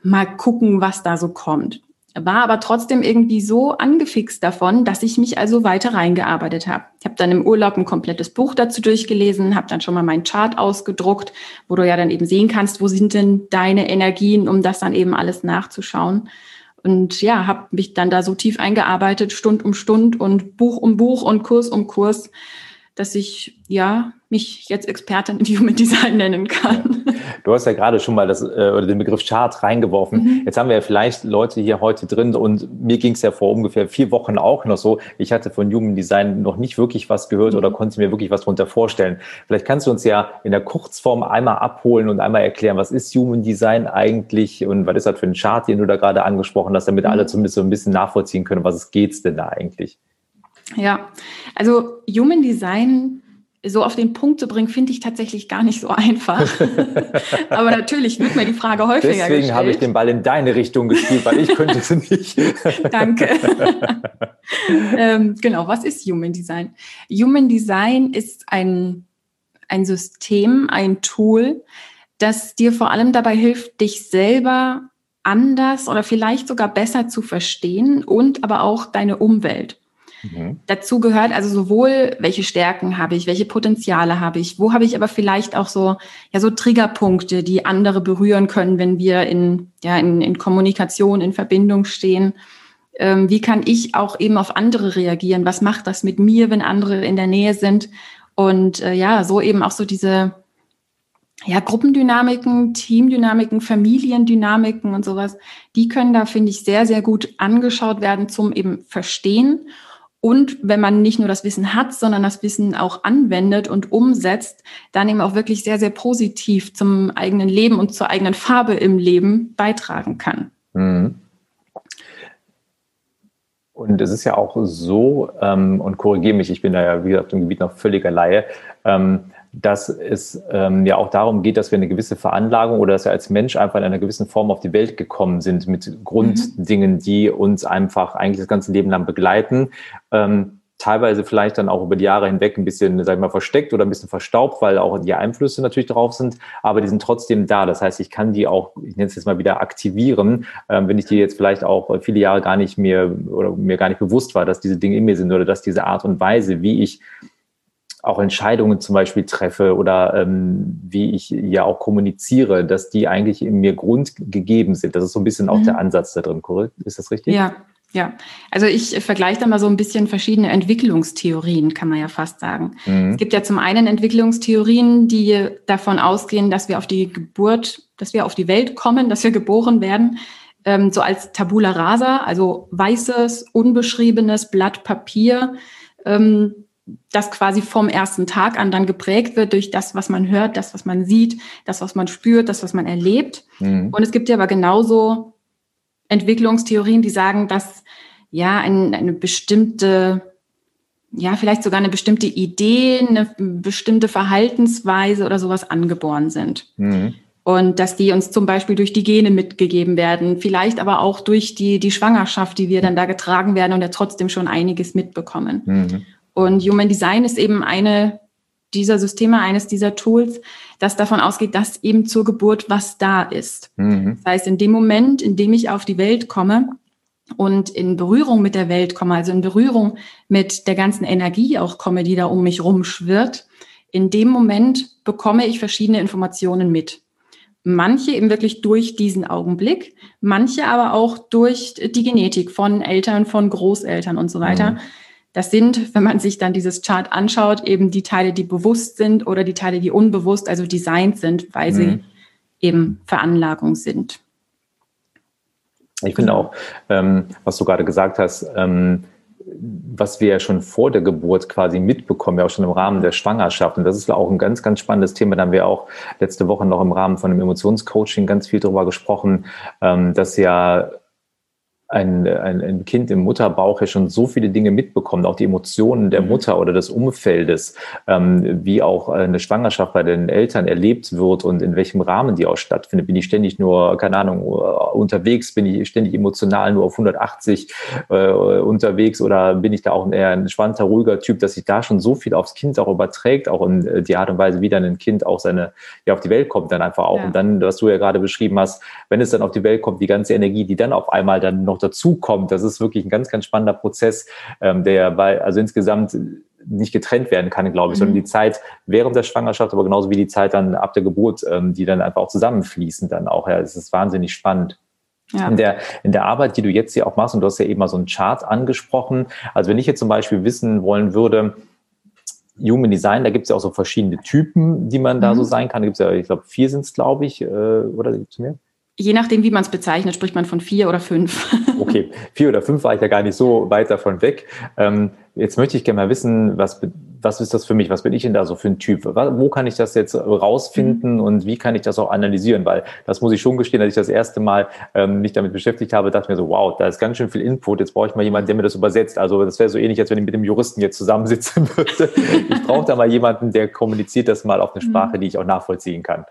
mal gucken, was da so kommt. War aber trotzdem irgendwie so angefixt davon, dass ich mich also weiter reingearbeitet habe. Ich habe dann im Urlaub ein komplettes Buch dazu durchgelesen, habe dann schon mal meinen Chart ausgedruckt, wo du ja dann eben sehen kannst, wo sind denn deine Energien, um das dann eben alles nachzuschauen. Und ja, habe mich dann da so tief eingearbeitet, Stund um Stund und Buch um Buch und Kurs um Kurs, dass ich ja mich jetzt Expertin in Human Design nennen kann. Du hast ja gerade schon mal das, äh, oder den Begriff Chart reingeworfen. Mhm. Jetzt haben wir ja vielleicht Leute hier heute drin und mir ging es ja vor ungefähr vier Wochen auch noch so. Ich hatte von Human Design noch nicht wirklich was gehört mhm. oder konnte mir wirklich was darunter vorstellen. Vielleicht kannst du uns ja in der Kurzform einmal abholen und einmal erklären, was ist Human Design eigentlich und was ist das für ein Chart, den du da gerade angesprochen hast, damit mhm. alle zumindest so ein bisschen nachvollziehen können, was es geht denn da eigentlich? Ja, also Human Design so auf den Punkt zu bringen, finde ich tatsächlich gar nicht so (laughs) einfach. Aber natürlich wird mir die Frage häufiger Deswegen gestellt. Deswegen habe ich den Ball in deine Richtung gespielt, weil ich könnte es nicht. (laughs) Danke. (laughs) ähm, genau, was ist Human Design? Human Design ist ein, ein System, ein Tool, das dir vor allem dabei hilft, dich selber anders oder vielleicht sogar besser zu verstehen und aber auch deine Umwelt. Mhm. Dazu gehört also sowohl, welche Stärken habe ich, welche Potenziale habe ich, wo habe ich aber vielleicht auch so, ja, so Triggerpunkte, die andere berühren können, wenn wir in, ja, in, in Kommunikation, in Verbindung stehen. Ähm, wie kann ich auch eben auf andere reagieren? Was macht das mit mir, wenn andere in der Nähe sind? Und äh, ja, so eben auch so diese, ja, Gruppendynamiken, Teamdynamiken, Familiendynamiken und sowas, die können da, finde ich, sehr, sehr gut angeschaut werden zum eben Verstehen und wenn man nicht nur das Wissen hat, sondern das Wissen auch anwendet und umsetzt, dann eben auch wirklich sehr, sehr positiv zum eigenen Leben und zur eigenen Farbe im Leben beitragen kann. Mhm. Und es ist ja auch so, ähm, und korrigiere mich, ich bin da ja, wie gesagt, im Gebiet noch völliger Laie, ähm, dass es ähm, ja auch darum geht, dass wir eine gewisse Veranlagung oder dass wir als Mensch einfach in einer gewissen Form auf die Welt gekommen sind mit Grunddingen, die uns einfach eigentlich das ganze Leben lang begleiten. Ähm, teilweise vielleicht dann auch über die Jahre hinweg ein bisschen, sag ich mal, versteckt oder ein bisschen verstaubt, weil auch die Einflüsse natürlich drauf sind, aber die sind trotzdem da. Das heißt, ich kann die auch, ich nenne es jetzt mal wieder aktivieren, ähm, wenn ich die jetzt vielleicht auch viele Jahre gar nicht mehr oder mir gar nicht bewusst war, dass diese Dinge in mir sind oder dass diese Art und Weise, wie ich auch Entscheidungen zum Beispiel treffe oder ähm, wie ich ja auch kommuniziere, dass die eigentlich in mir grundgegeben sind. Das ist so ein bisschen auch mhm. der Ansatz da drin, korrekt? Ist das richtig? Ja, ja. Also ich vergleiche da mal so ein bisschen verschiedene Entwicklungstheorien, kann man ja fast sagen. Mhm. Es gibt ja zum einen Entwicklungstheorien, die davon ausgehen, dass wir auf die Geburt, dass wir auf die Welt kommen, dass wir geboren werden, ähm, so als Tabula rasa, also weißes, unbeschriebenes Blatt Papier. Ähm, das quasi vom ersten Tag an dann geprägt wird durch das, was man hört, das, was man sieht, das, was man spürt, das, was man erlebt. Mhm. Und es gibt ja aber genauso Entwicklungstheorien, die sagen, dass ja ein, eine bestimmte, ja vielleicht sogar eine bestimmte Idee, eine bestimmte Verhaltensweise oder sowas angeboren sind. Mhm. Und dass die uns zum Beispiel durch die Gene mitgegeben werden, vielleicht aber auch durch die, die Schwangerschaft, die wir dann da getragen werden und ja trotzdem schon einiges mitbekommen. Mhm. Und Human Design ist eben eine dieser Systeme, eines dieser Tools, das davon ausgeht, dass eben zur Geburt was da ist. Mhm. Das heißt, in dem Moment, in dem ich auf die Welt komme, und in Berührung mit der Welt komme, also in Berührung mit der ganzen Energie auch komme, die da um mich rumschwirrt, in dem Moment bekomme ich verschiedene Informationen mit. Manche eben wirklich durch diesen Augenblick, manche aber auch durch die Genetik von Eltern, von Großeltern und so weiter. Mhm. Das sind, wenn man sich dann dieses Chart anschaut, eben die Teile, die bewusst sind oder die Teile, die unbewusst, also designt sind, weil mhm. sie eben Veranlagung sind. Ich finde auch, ähm, was du gerade gesagt hast, ähm, was wir ja schon vor der Geburt quasi mitbekommen, ja auch schon im Rahmen der Schwangerschaft. Und das ist auch ein ganz, ganz spannendes Thema. Da haben wir auch letzte Woche noch im Rahmen von einem Emotionscoaching ganz viel darüber gesprochen, ähm, dass ja ein, ein, ein Kind im Mutterbauch ja schon so viele Dinge mitbekommt, auch die Emotionen der mhm. Mutter oder des Umfeldes, ähm, wie auch eine Schwangerschaft bei den Eltern erlebt wird und in welchem Rahmen die auch stattfindet. Bin ich ständig nur, keine Ahnung, unterwegs, bin ich ständig emotional nur auf 180 äh, unterwegs oder bin ich da auch eher ein entspannter, ruhiger Typ, dass sich da schon so viel aufs Kind auch überträgt, auch in äh, die Art und Weise, wie dann ein Kind auch seine, ja, auf die Welt kommt dann einfach auch. Ja. Und dann, was du ja gerade beschrieben hast, wenn es dann auf die Welt kommt, die ganze Energie, die dann auf einmal dann noch noch dazu kommt. Das ist wirklich ein ganz, ganz spannender Prozess, ähm, der bei, also insgesamt nicht getrennt werden kann, glaube ich, mhm. sondern die Zeit während der Schwangerschaft, aber genauso wie die Zeit dann ab der Geburt, ähm, die dann einfach auch zusammenfließen dann auch. Ja, es ist wahnsinnig spannend. Ja. In, der, in der Arbeit, die du jetzt hier auch machst, und du hast ja eben mal so einen Chart angesprochen. Also wenn ich jetzt zum Beispiel wissen wollen würde, Human Design, da gibt es ja auch so verschiedene Typen, die man da so mhm. sein kann. Da gibt es ja, ich glaube, vier sind es, glaube ich, äh, oder gibt es mehr? Je nachdem, wie man es bezeichnet, spricht man von vier oder fünf. (laughs) okay, vier oder fünf war ich ja gar nicht so weit davon weg. Ähm, jetzt möchte ich gerne mal wissen, was, was ist das für mich? Was bin ich denn da so für ein Typ? Wo kann ich das jetzt rausfinden mhm. und wie kann ich das auch analysieren? Weil das muss ich schon gestehen, dass ich das erste Mal ähm, mich damit beschäftigt habe, dachte mir so, wow, da ist ganz schön viel Input. Jetzt brauche ich mal jemanden, der mir das übersetzt. Also das wäre so ähnlich, als wenn ich mit dem Juristen jetzt zusammensitzen (laughs) würde. ich brauche da mal jemanden, der kommuniziert das mal auf eine mhm. Sprache, die ich auch nachvollziehen kann.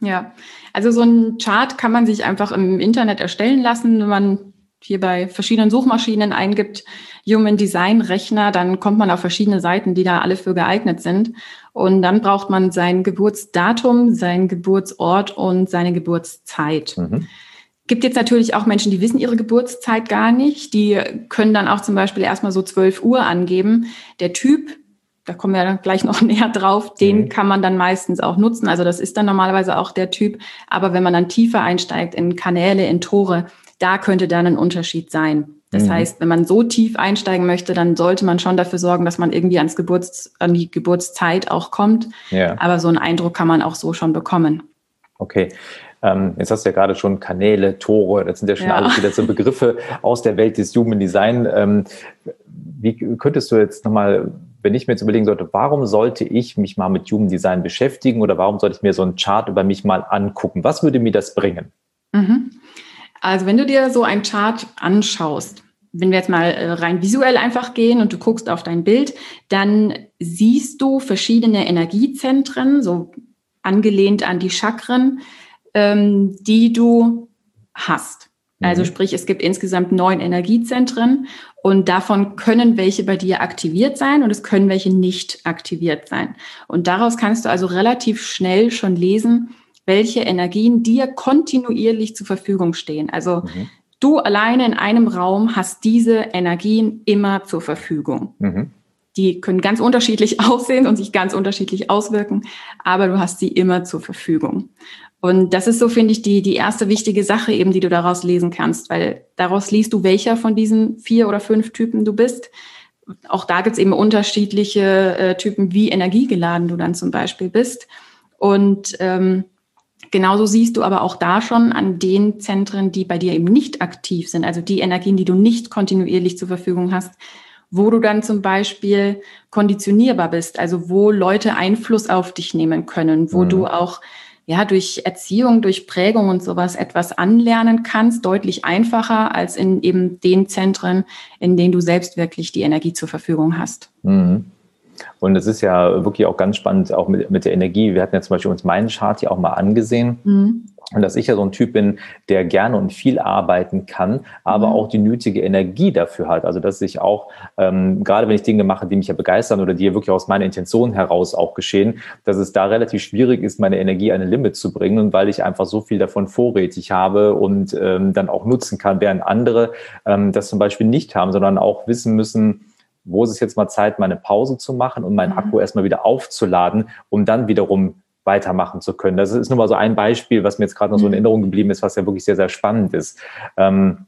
Ja, also so ein Chart kann man sich einfach im Internet erstellen lassen, wenn man hier bei verschiedenen Suchmaschinen eingibt, Human Design Rechner, dann kommt man auf verschiedene Seiten, die da alle für geeignet sind. Und dann braucht man sein Geburtsdatum, seinen Geburtsort und seine Geburtszeit. Mhm. Gibt jetzt natürlich auch Menschen, die wissen ihre Geburtszeit gar nicht. Die können dann auch zum Beispiel erstmal so 12 Uhr angeben. Der Typ da kommen wir dann gleich noch (laughs) näher drauf, den mhm. kann man dann meistens auch nutzen. Also das ist dann normalerweise auch der Typ. Aber wenn man dann tiefer einsteigt in Kanäle, in Tore, da könnte dann ein Unterschied sein. Das mhm. heißt, wenn man so tief einsteigen möchte, dann sollte man schon dafür sorgen, dass man irgendwie ans Geburts, an die Geburtszeit auch kommt. Ja. Aber so einen Eindruck kann man auch so schon bekommen. Okay. Ähm, jetzt hast du ja gerade schon Kanäle, Tore, das sind ja schon ja. alles wieder so Begriffe aus der Welt des Human Design. Ähm, wie könntest du jetzt nochmal wenn ich mir jetzt überlegen sollte, warum sollte ich mich mal mit Human Design beschäftigen oder warum sollte ich mir so einen Chart über mich mal angucken? Was würde mir das bringen? Mhm. Also wenn du dir so einen Chart anschaust, wenn wir jetzt mal äh, rein visuell einfach gehen und du guckst auf dein Bild, dann siehst du verschiedene Energiezentren, so angelehnt an die Chakren, ähm, die du hast. Also mhm. sprich, es gibt insgesamt neun Energiezentren und davon können welche bei dir aktiviert sein und es können welche nicht aktiviert sein. Und daraus kannst du also relativ schnell schon lesen, welche Energien dir kontinuierlich zur Verfügung stehen. Also mhm. du alleine in einem Raum hast diese Energien immer zur Verfügung. Mhm. Die können ganz unterschiedlich (laughs) aussehen und sich ganz unterschiedlich auswirken, aber du hast sie immer zur Verfügung. Und das ist so, finde ich, die, die erste wichtige Sache eben, die du daraus lesen kannst, weil daraus liest du, welcher von diesen vier oder fünf Typen du bist. Auch da gibt es eben unterschiedliche äh, Typen, wie energiegeladen du dann zum Beispiel bist. Und ähm, genauso siehst du aber auch da schon an den Zentren, die bei dir eben nicht aktiv sind, also die Energien, die du nicht kontinuierlich zur Verfügung hast, wo du dann zum Beispiel konditionierbar bist, also wo Leute Einfluss auf dich nehmen können, wo mhm. du auch ja, durch Erziehung, durch Prägung und sowas etwas anlernen kannst, deutlich einfacher als in eben den Zentren, in denen du selbst wirklich die Energie zur Verfügung hast. Mhm. Und es ist ja wirklich auch ganz spannend, auch mit, mit der Energie. Wir hatten ja zum Beispiel uns meinen Chart hier auch mal angesehen. Mhm. Und dass ich ja so ein Typ bin, der gerne und viel arbeiten kann, aber mhm. auch die nötige Energie dafür hat. Also dass ich auch, ähm, gerade wenn ich Dinge mache, die mich ja begeistern oder die ja wirklich aus meiner Intention heraus auch geschehen, dass es da relativ schwierig ist, meine Energie an ein Limit zu bringen. Und weil ich einfach so viel davon vorrätig habe und ähm, dann auch nutzen kann, während andere ähm, das zum Beispiel nicht haben, sondern auch wissen müssen, wo ist es jetzt mal Zeit, meine Pause zu machen und meinen mhm. Akku erstmal wieder aufzuladen, um dann wiederum weitermachen zu können. Das ist nur mal so ein Beispiel, was mir jetzt gerade noch so in mhm. Erinnerung geblieben ist, was ja wirklich sehr, sehr spannend ist. Ähm,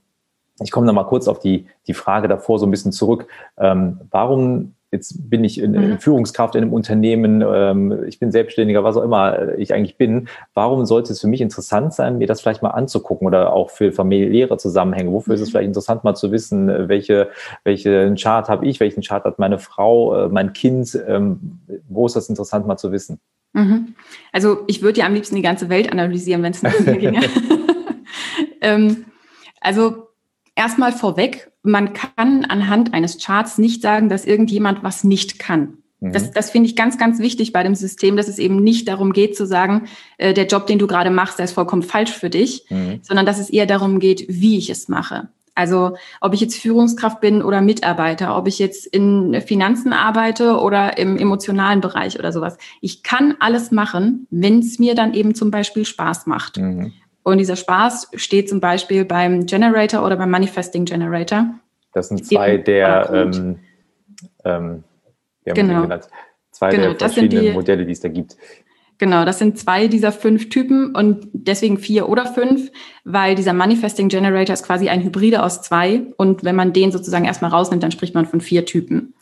ich komme noch mal kurz auf die, die Frage davor so ein bisschen zurück. Ähm, warum jetzt bin ich in, in mhm. Führungskraft in einem Unternehmen, ähm, ich bin Selbstständiger, was auch immer ich eigentlich bin. Warum sollte es für mich interessant sein, mir das vielleicht mal anzugucken oder auch für familiäre Zusammenhänge? Wofür ist es mhm. vielleicht interessant, mal zu wissen, welche, welchen Chart habe ich, welchen Chart hat meine Frau, äh, mein Kind? Ähm, wo ist das interessant, mal zu wissen? Mhm. Also ich würde ja am liebsten die ganze Welt analysieren, wenn es nicht mehr ginge. (laughs) ähm, also erstmal vorweg, man kann anhand eines Charts nicht sagen, dass irgendjemand was nicht kann. Mhm. Das, das finde ich ganz, ganz wichtig bei dem System, dass es eben nicht darum geht zu sagen, äh, der Job, den du gerade machst, der ist vollkommen falsch für dich, mhm. sondern dass es eher darum geht, wie ich es mache. Also ob ich jetzt Führungskraft bin oder Mitarbeiter, ob ich jetzt in Finanzen arbeite oder im emotionalen Bereich oder sowas. Ich kann alles machen, wenn es mir dann eben zum Beispiel Spaß macht. Mhm. Und dieser Spaß steht zum Beispiel beim Generator oder beim Manifesting Generator. Das sind zwei der, ähm, ähm, genau. zwei genau, der verschiedenen die, Modelle, die es da gibt. Genau, das sind zwei dieser fünf Typen und deswegen vier oder fünf, weil dieser Manifesting Generator ist quasi ein Hybride aus zwei und wenn man den sozusagen erstmal rausnimmt, dann spricht man von vier Typen.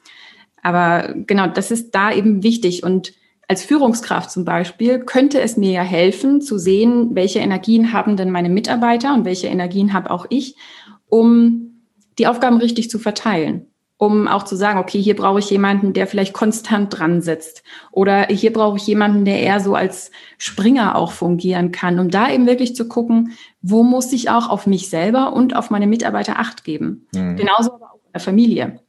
Aber genau, das ist da eben wichtig und als Führungskraft zum Beispiel könnte es mir ja helfen zu sehen, welche Energien haben denn meine Mitarbeiter und welche Energien habe auch ich, um die Aufgaben richtig zu verteilen um auch zu sagen, okay, hier brauche ich jemanden, der vielleicht konstant dran sitzt. Oder hier brauche ich jemanden, der eher so als Springer auch fungieren kann, um da eben wirklich zu gucken, wo muss ich auch auf mich selber und auf meine Mitarbeiter Acht geben. Mhm. Genauso aber auch in der Familie.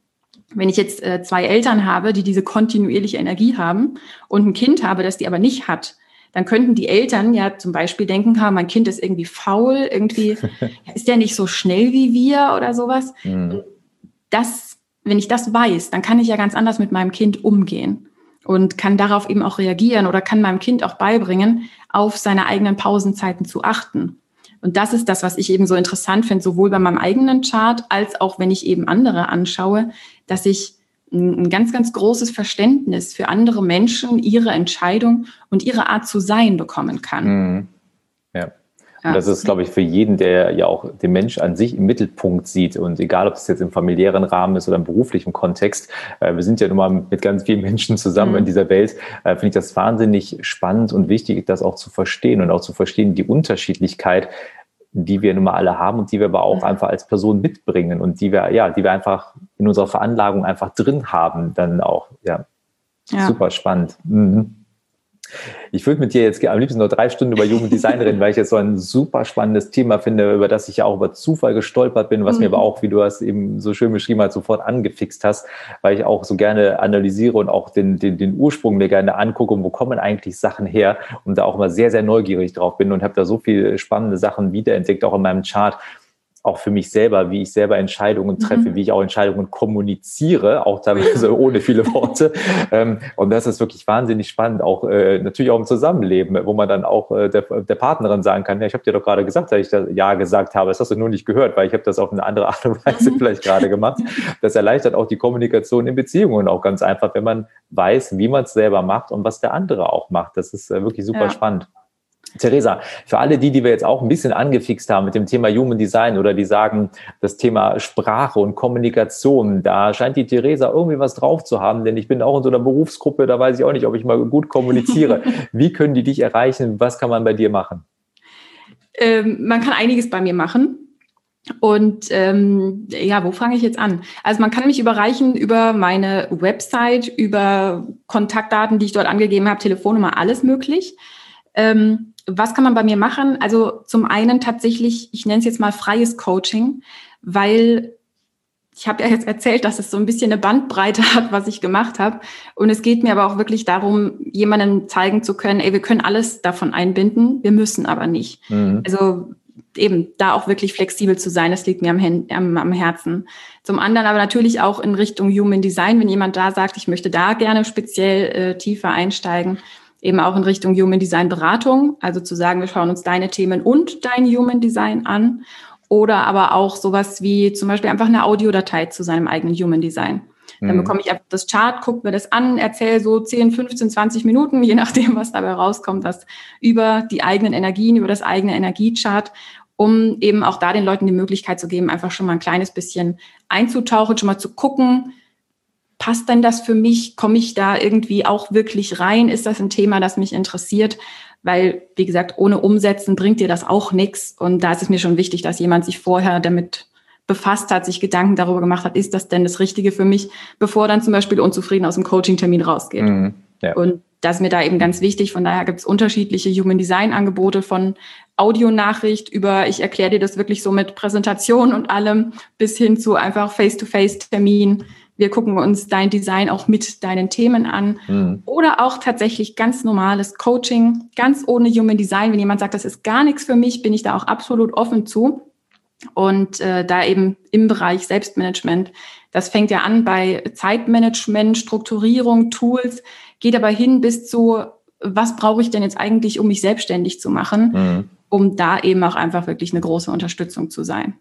Wenn ich jetzt äh, zwei Eltern habe, die diese kontinuierliche Energie haben und ein Kind habe, das die aber nicht hat, dann könnten die Eltern ja zum Beispiel denken, ha, mein Kind ist irgendwie faul, irgendwie (laughs) ist der nicht so schnell wie wir oder sowas. Mhm. Das wenn ich das weiß, dann kann ich ja ganz anders mit meinem Kind umgehen und kann darauf eben auch reagieren oder kann meinem Kind auch beibringen, auf seine eigenen Pausenzeiten zu achten. Und das ist das, was ich eben so interessant finde, sowohl bei meinem eigenen Chart als auch wenn ich eben andere anschaue, dass ich ein ganz, ganz großes Verständnis für andere Menschen, ihre Entscheidung und ihre Art zu sein bekommen kann. Mhm. Und das ist, glaube ich, für jeden, der ja auch den Mensch an sich im Mittelpunkt sieht und egal, ob es jetzt im familiären Rahmen ist oder im beruflichen Kontext, äh, wir sind ja nun mal mit ganz vielen Menschen zusammen mhm. in dieser Welt, äh, finde ich das wahnsinnig spannend und wichtig, das auch zu verstehen und auch zu verstehen, die Unterschiedlichkeit, die wir nun mal alle haben und die wir aber auch mhm. einfach als Person mitbringen und die wir, ja, die wir einfach in unserer Veranlagung einfach drin haben, dann auch, ja. ja. Super spannend. Mhm. Ich würde mit dir jetzt am liebsten nur drei Stunden über Jugenddesign reden, weil ich jetzt so ein super spannendes Thema finde, über das ich ja auch über Zufall gestolpert bin, was mhm. mir aber auch, wie du das eben so schön beschrieben hast, sofort angefixt hast, weil ich auch so gerne analysiere und auch den, den, den Ursprung mir gerne angucke, wo kommen eigentlich Sachen her und da auch immer sehr, sehr neugierig drauf bin und habe da so viele spannende Sachen wiederentdeckt, auch in meinem Chart auch für mich selber, wie ich selber Entscheidungen treffe, mhm. wie ich auch Entscheidungen kommuniziere, auch teilweise ohne viele (laughs) Worte. Ähm, und das ist wirklich wahnsinnig spannend, auch äh, natürlich auch im Zusammenleben, wo man dann auch äh, der, der Partnerin sagen kann, ja, ich habe dir doch gerade gesagt, dass ich das Ja gesagt habe, das hast du nur nicht gehört, weil ich habe das auf eine andere Art und Weise mhm. vielleicht gerade gemacht. Das erleichtert auch die Kommunikation in Beziehungen auch ganz einfach, wenn man weiß, wie man es selber macht und was der andere auch macht. Das ist äh, wirklich super ja. spannend. Theresa, für alle die, die wir jetzt auch ein bisschen angefixt haben mit dem Thema Human Design oder die sagen, das Thema Sprache und Kommunikation, da scheint die Theresa irgendwie was drauf zu haben, denn ich bin auch in so einer Berufsgruppe, da weiß ich auch nicht, ob ich mal gut kommuniziere. (laughs) Wie können die dich erreichen? Was kann man bei dir machen? Ähm, man kann einiges bei mir machen. Und ähm, ja, wo fange ich jetzt an? Also man kann mich überreichen über meine Website, über Kontaktdaten, die ich dort angegeben habe, Telefonnummer, alles möglich. Ähm, was kann man bei mir machen? Also zum einen tatsächlich, ich nenne es jetzt mal freies Coaching, weil ich habe ja jetzt erzählt, dass es so ein bisschen eine Bandbreite (laughs) hat, was ich gemacht habe. Und es geht mir aber auch wirklich darum, jemandem zeigen zu können, ey, wir können alles davon einbinden, wir müssen aber nicht. Mhm. Also eben da auch wirklich flexibel zu sein, das liegt mir am, am, am, Herzen. Zum anderen aber natürlich auch in Richtung Human Design, wenn jemand da sagt, ich möchte da gerne speziell äh, tiefer einsteigen, eben auch in Richtung Human Design Beratung, also zu sagen, wir schauen uns deine Themen und dein Human Design an oder aber auch sowas wie zum Beispiel einfach eine Audiodatei zu seinem eigenen Human Design. Dann mhm. bekomme ich das Chart, gucke mir das an, erzähle so 10, 15, 20 Minuten, je nachdem, was dabei rauskommt, was über die eigenen Energien, über das eigene Energiechart, um eben auch da den Leuten die Möglichkeit zu geben, einfach schon mal ein kleines bisschen einzutauchen, schon mal zu gucken, passt denn das für mich? Komme ich da irgendwie auch wirklich rein? Ist das ein Thema, das mich interessiert? Weil, wie gesagt, ohne Umsetzen bringt dir das auch nichts. Und da ist es mir schon wichtig, dass jemand sich vorher damit befasst hat, sich Gedanken darüber gemacht hat, ist das denn das Richtige für mich, bevor dann zum Beispiel unzufrieden aus dem Coaching-Termin rausgeht. Mhm, ja. Und das ist mir da eben ganz wichtig. Von daher gibt es unterschiedliche Human Design Angebote von Audionachricht über, ich erkläre dir das wirklich so mit Präsentation und allem, bis hin zu einfach Face-to-Face-Termin. Wir gucken uns dein Design auch mit deinen Themen an. Mhm. Oder auch tatsächlich ganz normales Coaching, ganz ohne Human Design. Wenn jemand sagt, das ist gar nichts für mich, bin ich da auch absolut offen zu. Und äh, da eben im Bereich Selbstmanagement, das fängt ja an bei Zeitmanagement, Strukturierung, Tools, geht aber hin bis zu, was brauche ich denn jetzt eigentlich, um mich selbstständig zu machen, mhm. um da eben auch einfach wirklich eine große Unterstützung zu sein.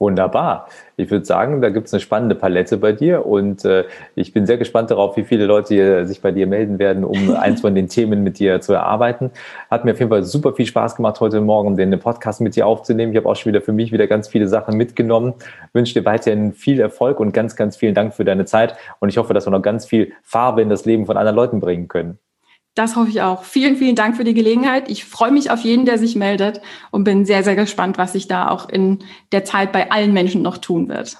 Wunderbar. Ich würde sagen, da gibt es eine spannende Palette bei dir und äh, ich bin sehr gespannt darauf, wie viele Leute hier sich bei dir melden werden, um (laughs) eins von den Themen mit dir zu erarbeiten. Hat mir auf jeden Fall super viel Spaß gemacht, heute Morgen den Podcast mit dir aufzunehmen. Ich habe auch schon wieder für mich wieder ganz viele Sachen mitgenommen. wünsche dir weiterhin viel Erfolg und ganz, ganz vielen Dank für deine Zeit und ich hoffe, dass wir noch ganz viel Farbe in das Leben von anderen Leuten bringen können. Das hoffe ich auch. Vielen, vielen Dank für die Gelegenheit. Ich freue mich auf jeden, der sich meldet und bin sehr, sehr gespannt, was sich da auch in der Zeit bei allen Menschen noch tun wird.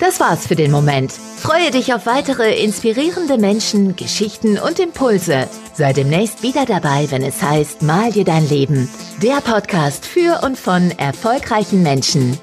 Das war's für den Moment. Freue dich auf weitere inspirierende Menschen, Geschichten und Impulse. Sei demnächst wieder dabei, wenn es heißt Mal dir dein Leben. Der Podcast für und von erfolgreichen Menschen.